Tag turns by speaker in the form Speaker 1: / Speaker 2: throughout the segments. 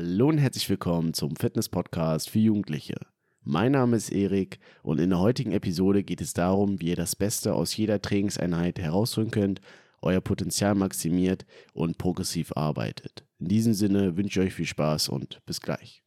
Speaker 1: Hallo und herzlich willkommen zum Fitness-Podcast für Jugendliche. Mein Name ist Erik und in der heutigen Episode geht es darum, wie ihr das Beste aus jeder Trainingseinheit herausholen könnt, euer Potenzial maximiert und progressiv arbeitet. In diesem Sinne wünsche ich euch viel Spaß und bis gleich.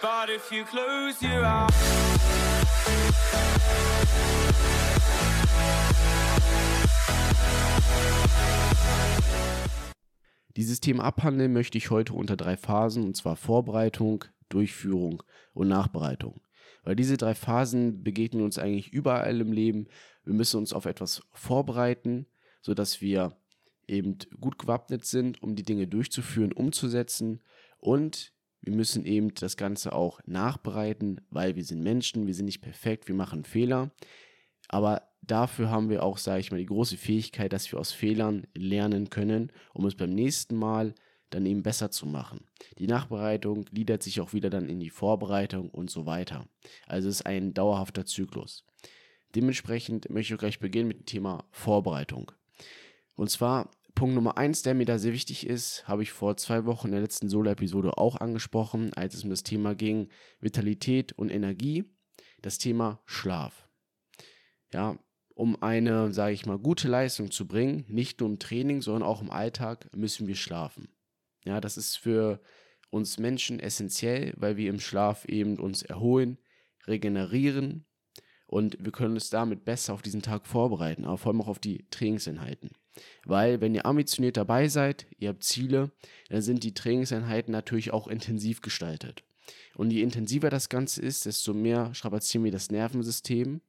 Speaker 1: But if you close your eyes Thema abhandeln möchte ich heute unter drei Phasen, und zwar Vorbereitung, Durchführung und Nachbereitung. Weil diese drei Phasen begegnen uns eigentlich überall im Leben. Wir müssen uns auf etwas vorbereiten, sodass wir eben gut gewappnet sind, um die Dinge durchzuführen, umzusetzen. Und wir müssen eben das Ganze auch nachbereiten, weil wir sind Menschen, wir sind nicht perfekt, wir machen Fehler. Aber dafür haben wir auch, sage ich mal, die große Fähigkeit, dass wir aus Fehlern lernen können, um es beim nächsten Mal dann eben besser zu machen. Die Nachbereitung gliedert sich auch wieder dann in die Vorbereitung und so weiter. Also es ist ein dauerhafter Zyklus. Dementsprechend möchte ich gleich beginnen mit dem Thema Vorbereitung. Und zwar Punkt Nummer eins, der mir da sehr wichtig ist, habe ich vor zwei Wochen in der letzten Solo-Episode auch angesprochen, als es um das Thema ging Vitalität und Energie, das Thema Schlaf. Ja, um eine, sage ich mal, gute Leistung zu bringen, nicht nur im Training, sondern auch im Alltag, müssen wir schlafen. Ja, das ist für uns Menschen essentiell, weil wir im Schlaf eben uns erholen, regenerieren und wir können uns damit besser auf diesen Tag vorbereiten, aber vor allem auch auf die Trainingseinheiten. Weil, wenn ihr ambitioniert dabei seid, ihr habt Ziele, dann sind die Trainingseinheiten natürlich auch intensiv gestaltet. Und je intensiver das Ganze ist, desto mehr strapazieren wir das Nervensystem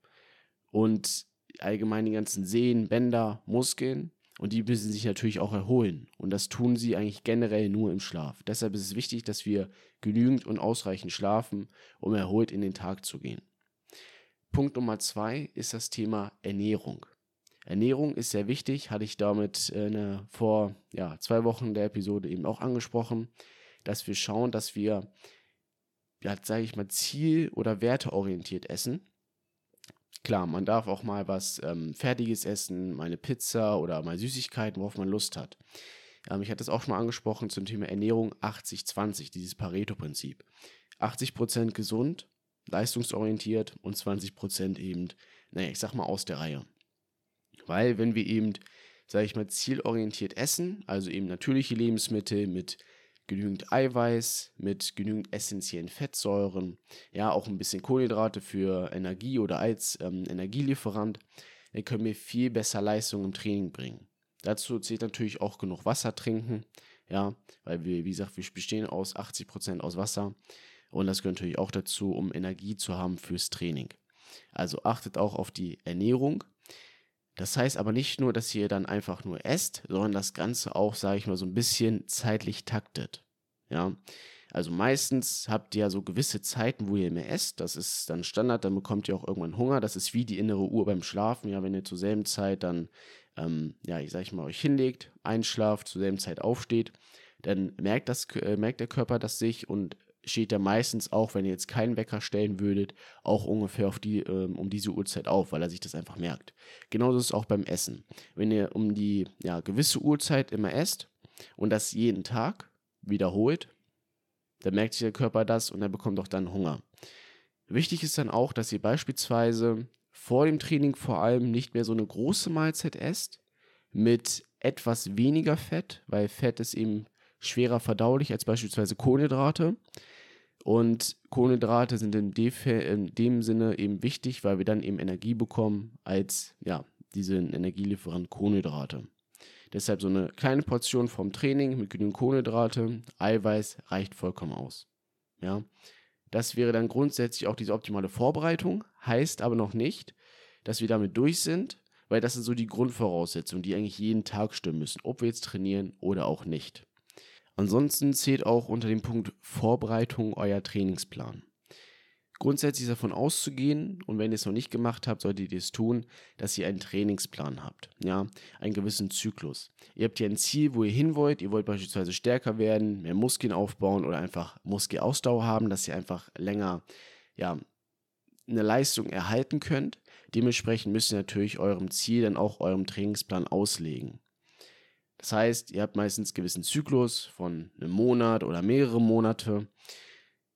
Speaker 1: und allgemein die ganzen Sehnen, Bänder, Muskeln. Und die müssen sich natürlich auch erholen. Und das tun sie eigentlich generell nur im Schlaf. Deshalb ist es wichtig, dass wir genügend und ausreichend schlafen, um erholt in den Tag zu gehen. Punkt Nummer zwei ist das Thema Ernährung. Ernährung ist sehr wichtig, hatte ich damit äh, vor ja, zwei Wochen der Episode eben auch angesprochen, dass wir schauen, dass wir, ja, sage ich mal, ziel- oder werteorientiert essen Klar, man darf auch mal was ähm, Fertiges essen, mal eine Pizza oder mal Süßigkeiten, worauf man Lust hat. Ähm, ich hatte es auch schon mal angesprochen zum Thema Ernährung 80-20, dieses Pareto-Prinzip. 80% gesund, leistungsorientiert und 20% eben, naja, ich sag mal aus der Reihe. Weil wenn wir eben, sage ich mal, zielorientiert essen, also eben natürliche Lebensmittel mit genügend Eiweiß mit genügend essentiellen Fettsäuren, ja, auch ein bisschen Kohlenhydrate für Energie oder als ähm, Energielieferant, dann können wir viel besser Leistung im Training bringen. Dazu zählt natürlich auch genug Wasser trinken, ja, weil wir, wie gesagt, wir bestehen aus 80% aus Wasser und das gehört natürlich auch dazu, um Energie zu haben fürs Training. Also achtet auch auf die Ernährung das heißt aber nicht nur, dass ihr dann einfach nur esst, sondern das Ganze auch, sage ich mal, so ein bisschen zeitlich taktet. Ja, also meistens habt ihr ja so gewisse Zeiten, wo ihr mehr esst. Das ist dann Standard, dann bekommt ihr auch irgendwann Hunger. Das ist wie die innere Uhr beim Schlafen. Ja, wenn ihr zur selben Zeit dann, ähm, ja, ich sag ich mal, euch hinlegt, einschlaft, zur selben Zeit aufsteht, dann merkt, das, äh, merkt der Körper das sich und steht er meistens auch, wenn ihr jetzt keinen Wecker stellen würdet, auch ungefähr auf die, ähm, um diese Uhrzeit auf, weil er sich das einfach merkt. Genauso ist es auch beim Essen. Wenn ihr um die ja, gewisse Uhrzeit immer esst und das jeden Tag wiederholt, dann merkt sich der Körper das und er bekommt auch dann Hunger. Wichtig ist dann auch, dass ihr beispielsweise vor dem Training vor allem nicht mehr so eine große Mahlzeit esst mit etwas weniger Fett, weil Fett ist eben schwerer verdaulich als beispielsweise Kohlenhydrate. Und Kohlenhydrate sind in, in, dem Sinne eben wichtig, weil wir dann eben Energie bekommen als ja, diese Energielieferant Kohlenhydrate. Deshalb so eine kleine Portion vom Training mit genügend Kohlenhydrate, Eiweiß reicht vollkommen aus. Ja, das wäre dann grundsätzlich auch diese optimale Vorbereitung, heißt aber noch nicht, dass wir damit durch sind, weil das sind so die Grundvoraussetzungen, die eigentlich jeden Tag stimmen müssen, ob wir jetzt trainieren oder auch nicht. Ansonsten zählt auch unter dem Punkt Vorbereitung euer Trainingsplan. Grundsätzlich ist davon auszugehen, und wenn ihr es noch nicht gemacht habt, solltet ihr es tun, dass ihr einen Trainingsplan habt, ja, einen gewissen Zyklus. Ihr habt hier ein Ziel, wo ihr hin wollt, ihr wollt beispielsweise stärker werden, mehr Muskeln aufbauen oder einfach Muskelausdauer haben, dass ihr einfach länger, ja, eine Leistung erhalten könnt. Dementsprechend müsst ihr natürlich eurem Ziel dann auch eurem Trainingsplan auslegen. Das heißt, ihr habt meistens einen gewissen Zyklus von einem Monat oder mehrere Monate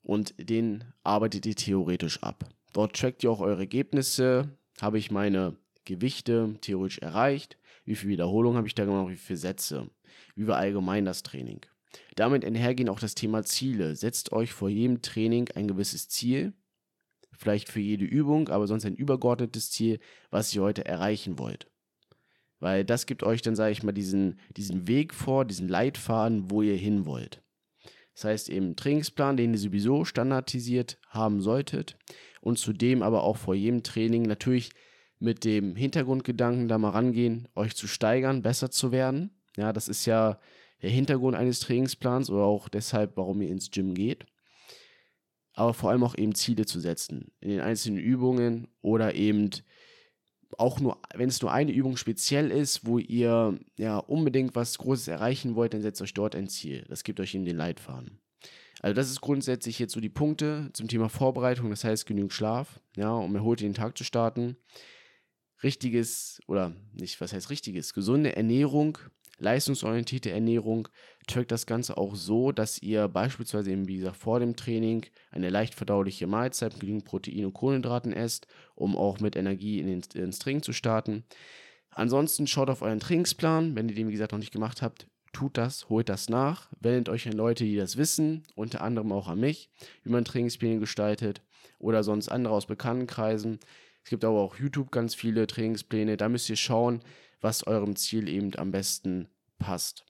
Speaker 1: und den arbeitet ihr theoretisch ab. Dort trackt ihr auch eure Ergebnisse. Habe ich meine Gewichte theoretisch erreicht? Wie viele Wiederholungen habe ich da gemacht? Wie viele Sätze? Wie war allgemein das Training? Damit einhergehen auch das Thema Ziele. Setzt euch vor jedem Training ein gewisses Ziel, vielleicht für jede Übung, aber sonst ein übergeordnetes Ziel, was ihr heute erreichen wollt. Weil das gibt euch dann, sage ich mal, diesen, diesen Weg vor, diesen Leitfaden, wo ihr hin wollt. Das heißt eben Trainingsplan, den ihr sowieso standardisiert haben solltet und zudem aber auch vor jedem Training natürlich mit dem Hintergrundgedanken da mal rangehen, euch zu steigern, besser zu werden. Ja, das ist ja der Hintergrund eines Trainingsplans oder auch deshalb, warum ihr ins Gym geht. Aber vor allem auch eben Ziele zu setzen in den einzelnen Übungen oder eben auch nur, wenn es nur eine Übung speziell ist, wo ihr ja unbedingt was Großes erreichen wollt, dann setzt euch dort ein Ziel. Das gibt euch eben den Leitfaden. Also das ist grundsätzlich jetzt so die Punkte zum Thema Vorbereitung, das heißt genügend Schlaf, ja, um erholt den Tag zu starten. Richtiges oder nicht, was heißt richtiges, gesunde Ernährung, leistungsorientierte Ernährung trackt das Ganze auch so, dass ihr beispielsweise eben, wie gesagt, vor dem Training eine leicht verdauliche Mahlzeit mit genügend Protein und Kohlenhydraten esst, um auch mit Energie in den, ins Training zu starten. Ansonsten schaut auf euren Trainingsplan, wenn ihr den, wie gesagt, noch nicht gemacht habt, tut das, holt das nach, wendet euch an Leute, die das wissen, unter anderem auch an mich, wie man Trainingspläne gestaltet oder sonst andere aus Bekanntenkreisen. Es gibt aber auch YouTube ganz viele Trainingspläne, da müsst ihr schauen, was eurem Ziel eben am besten passt.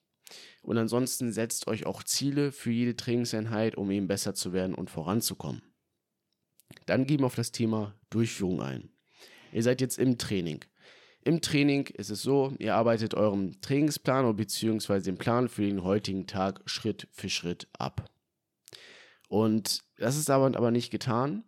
Speaker 1: Und ansonsten setzt euch auch Ziele für jede Trainingseinheit, um eben besser zu werden und voranzukommen. Dann gehen wir auf das Thema Durchführung ein. Ihr seid jetzt im Training. Im Training ist es so, ihr arbeitet eurem Trainingsplan bzw. den Plan für den heutigen Tag Schritt für Schritt ab. Und das ist aber, aber nicht getan,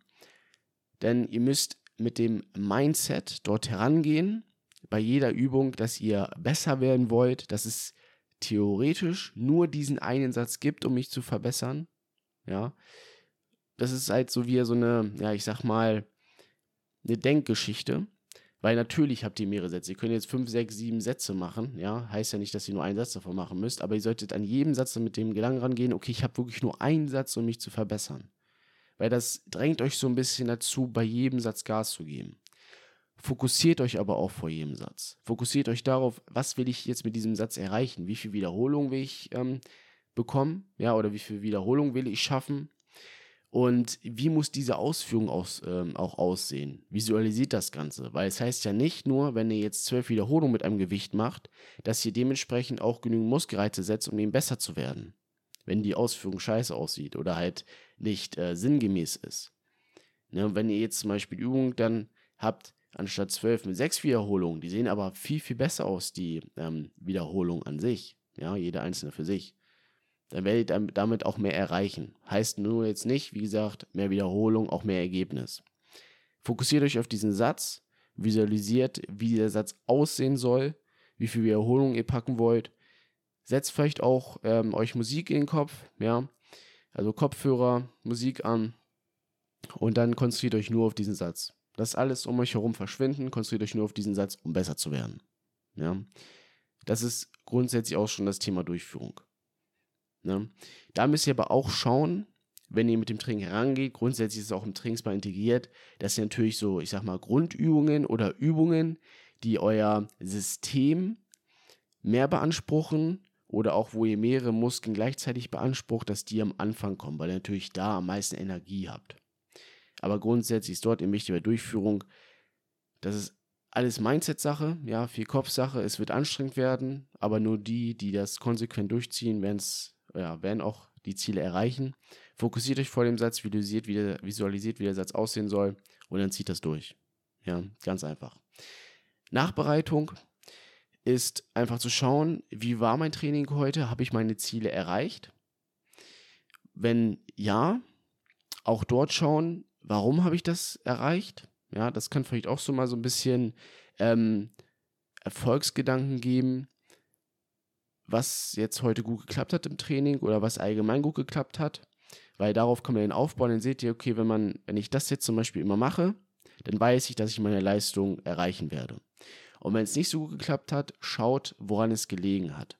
Speaker 1: denn ihr müsst mit dem Mindset dort herangehen bei jeder Übung, dass ihr besser werden wollt, dass es theoretisch nur diesen einen Satz gibt, um mich zu verbessern. Ja. Das ist halt so wie so eine, ja, ich sag mal, eine Denkgeschichte. Weil natürlich habt ihr mehrere Sätze. Ihr könnt jetzt fünf, sechs, sieben Sätze machen. Ja, heißt ja nicht, dass ihr nur einen Satz davon machen müsst, aber ihr solltet an jedem Satz mit dem Gedanken rangehen, okay, ich habe wirklich nur einen Satz, um mich zu verbessern. Weil das drängt euch so ein bisschen dazu, bei jedem Satz Gas zu geben. Fokussiert euch aber auch vor jedem Satz. Fokussiert euch darauf, was will ich jetzt mit diesem Satz erreichen? Wie viel Wiederholung will ich ähm, bekommen? Ja, oder wie viel Wiederholung will ich schaffen? Und wie muss diese Ausführung aus, ähm, auch aussehen? Visualisiert das Ganze. Weil es heißt ja nicht nur, wenn ihr jetzt zwölf Wiederholungen mit einem Gewicht macht, dass ihr dementsprechend auch genügend Muskelreize setzt, um eben besser zu werden. Wenn die Ausführung scheiße aussieht oder halt nicht äh, sinngemäß ist. Ne, wenn ihr jetzt zum Beispiel Übungen dann habt, anstatt 12 mit 6 Wiederholungen. Die sehen aber viel, viel besser aus, die ähm, Wiederholung an sich. Ja, jede einzelne für sich. Dann werdet ihr damit auch mehr erreichen. Heißt nur jetzt nicht, wie gesagt, mehr Wiederholung, auch mehr Ergebnis. Fokussiert euch auf diesen Satz, visualisiert, wie der Satz aussehen soll, wie viel Wiederholungen ihr packen wollt. Setzt vielleicht auch ähm, euch Musik in den Kopf, ja, also Kopfhörer, Musik an und dann konzentriert euch nur auf diesen Satz. Lasst alles um euch herum verschwinden, konzentriert euch nur auf diesen Satz, um besser zu werden. Ja? Das ist grundsätzlich auch schon das Thema Durchführung. Ja? Da müsst ihr aber auch schauen, wenn ihr mit dem Training herangeht, grundsätzlich ist es auch im Trainingsplan integriert, dass ihr natürlich so, ich sag mal, Grundübungen oder Übungen, die euer System mehr beanspruchen oder auch wo ihr mehrere Muskeln gleichzeitig beansprucht, dass die am Anfang kommen, weil ihr natürlich da am meisten Energie habt. Aber grundsätzlich ist dort eben wichtig bei Durchführung, das ist alles Mindset-Sache, ja, viel Kopfsache. Es wird anstrengend werden, aber nur die, die das konsequent durchziehen, ja, werden auch die Ziele erreichen. Fokussiert euch vor dem Satz, visualisiert wie, der, visualisiert, wie der Satz aussehen soll und dann zieht das durch. Ja, ganz einfach. Nachbereitung ist einfach zu schauen, wie war mein Training heute? Habe ich meine Ziele erreicht? Wenn ja, auch dort schauen, warum habe ich das erreicht? Ja, das kann vielleicht auch so mal so ein bisschen ähm, Erfolgsgedanken geben, was jetzt heute gut geklappt hat im Training oder was allgemein gut geklappt hat. Weil darauf kann man den aufbauen, dann seht ihr, okay, wenn man, wenn ich das jetzt zum Beispiel immer mache, dann weiß ich, dass ich meine Leistung erreichen werde. Und wenn es nicht so gut geklappt hat, schaut, woran es gelegen hat.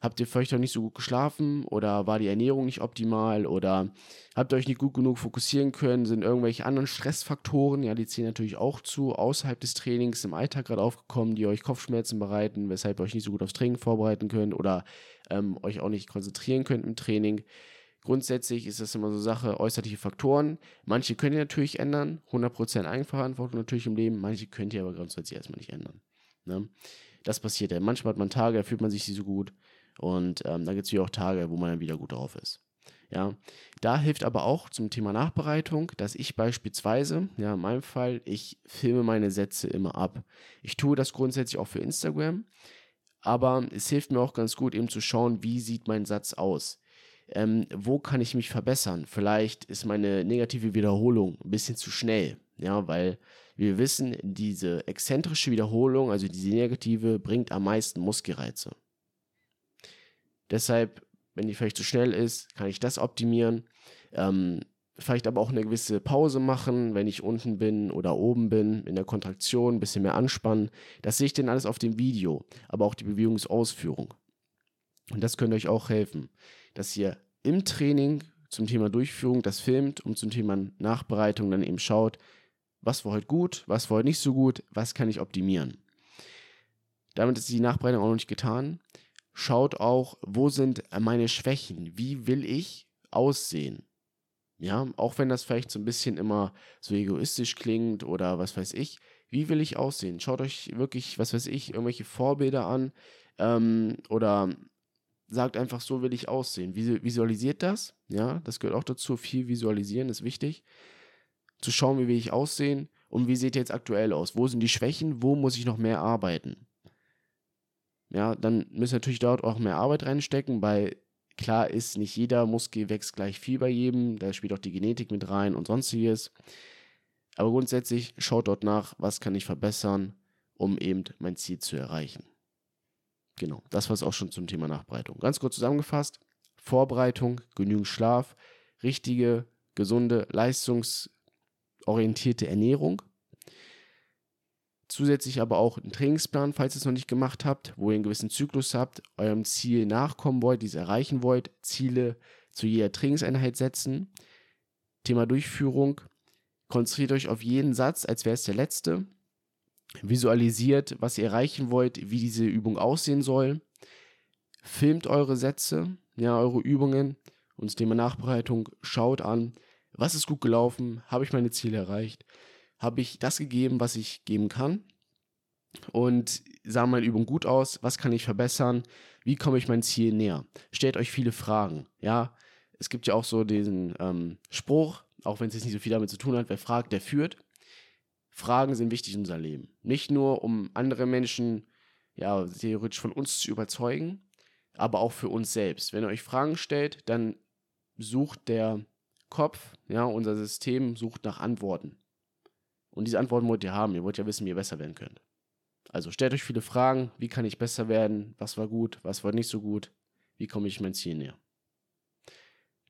Speaker 1: Habt ihr vielleicht auch nicht so gut geschlafen oder war die Ernährung nicht optimal oder habt ihr euch nicht gut genug fokussieren können? Sind irgendwelche anderen Stressfaktoren, ja, die zählen natürlich auch zu, außerhalb des Trainings im Alltag gerade aufgekommen, die euch Kopfschmerzen bereiten, weshalb ihr euch nicht so gut aufs Training vorbereiten könnt oder ähm, euch auch nicht konzentrieren könnt im Training. Grundsätzlich ist das immer so Sache, äußerliche Faktoren. Manche könnt ihr natürlich ändern, 100% Eigenverantwortung natürlich im Leben, manche könnt ihr aber grundsätzlich erstmal nicht ändern. Ne? Das passiert ja. Manchmal hat man Tage, da fühlt man sich nicht so gut. Und ähm, dann gibt es auch Tage, wo man dann wieder gut drauf ist. Ja, da hilft aber auch zum Thema Nachbereitung, dass ich beispielsweise, ja, in meinem Fall, ich filme meine Sätze immer ab. Ich tue das grundsätzlich auch für Instagram, aber es hilft mir auch ganz gut, eben zu schauen, wie sieht mein Satz aus. Ähm, wo kann ich mich verbessern? Vielleicht ist meine negative Wiederholung ein bisschen zu schnell, ja, weil wir wissen, diese exzentrische Wiederholung, also diese negative, bringt am meisten Muskelreize. Deshalb, wenn die vielleicht zu schnell ist, kann ich das optimieren. Ähm, vielleicht aber auch eine gewisse Pause machen, wenn ich unten bin oder oben bin, in der Kontraktion, ein bisschen mehr anspannen. Das sehe ich denn alles auf dem Video, aber auch die Bewegungsausführung. Und das könnte euch auch helfen, dass ihr im Training zum Thema Durchführung das filmt und zum Thema Nachbereitung dann eben schaut, was war heute gut, was war heute nicht so gut, was kann ich optimieren. Damit ist die Nachbereitung auch noch nicht getan schaut auch, wo sind meine Schwächen? Wie will ich aussehen? Ja, auch wenn das vielleicht so ein bisschen immer so egoistisch klingt oder was weiß ich. Wie will ich aussehen? Schaut euch wirklich, was weiß ich, irgendwelche Vorbilder an ähm, oder sagt einfach, so will ich aussehen. Visualisiert das, ja, das gehört auch dazu. Viel visualisieren ist wichtig. Zu schauen, wie will ich aussehen und wie sieht ihr jetzt aktuell aus? Wo sind die Schwächen? Wo muss ich noch mehr arbeiten? Ja, dann müssen natürlich dort auch mehr Arbeit reinstecken, weil klar ist, nicht jeder Muskel wächst gleich viel bei jedem, da spielt auch die Genetik mit rein und sonstiges. Aber grundsätzlich schaut dort nach, was kann ich verbessern, um eben mein Ziel zu erreichen. Genau, das war es auch schon zum Thema Nachbereitung. Ganz kurz zusammengefasst, Vorbereitung, genügend Schlaf, richtige, gesunde, leistungsorientierte Ernährung, Zusätzlich aber auch einen Trainingsplan, falls ihr es noch nicht gemacht habt, wo ihr einen gewissen Zyklus habt, eurem Ziel nachkommen wollt, diese erreichen wollt, Ziele zu jeder Trainingseinheit setzen. Thema Durchführung. Konzentriert euch auf jeden Satz, als wäre es der letzte. Visualisiert, was ihr erreichen wollt, wie diese Übung aussehen soll. Filmt eure Sätze, ja, eure Übungen und das Thema Nachbereitung. Schaut an, was ist gut gelaufen, habe ich meine Ziele erreicht habe ich das gegeben, was ich geben kann und sah meine Übung gut aus, was kann ich verbessern, wie komme ich mein Ziel näher. Stellt euch viele Fragen, ja. Es gibt ja auch so diesen ähm, Spruch, auch wenn es jetzt nicht so viel damit zu tun hat, wer fragt, der führt. Fragen sind wichtig in unserem Leben. Nicht nur, um andere Menschen, ja, theoretisch von uns zu überzeugen, aber auch für uns selbst. Wenn ihr euch Fragen stellt, dann sucht der Kopf, ja, unser System sucht nach Antworten. Und diese Antworten wollt ihr haben. Ihr wollt ja wissen, wie ihr besser werden könnt. Also stellt euch viele Fragen. Wie kann ich besser werden? Was war gut? Was war nicht so gut? Wie komme ich mein Ziel näher?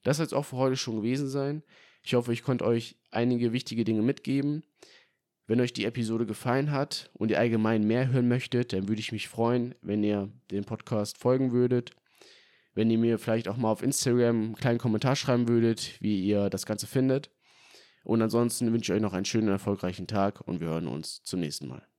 Speaker 1: Das soll es auch für heute schon gewesen sein. Ich hoffe, ich konnte euch einige wichtige Dinge mitgeben. Wenn euch die Episode gefallen hat und ihr allgemein mehr hören möchtet, dann würde ich mich freuen, wenn ihr dem Podcast folgen würdet. Wenn ihr mir vielleicht auch mal auf Instagram einen kleinen Kommentar schreiben würdet, wie ihr das Ganze findet. Und ansonsten wünsche ich euch noch einen schönen, erfolgreichen Tag und wir hören uns zum nächsten Mal.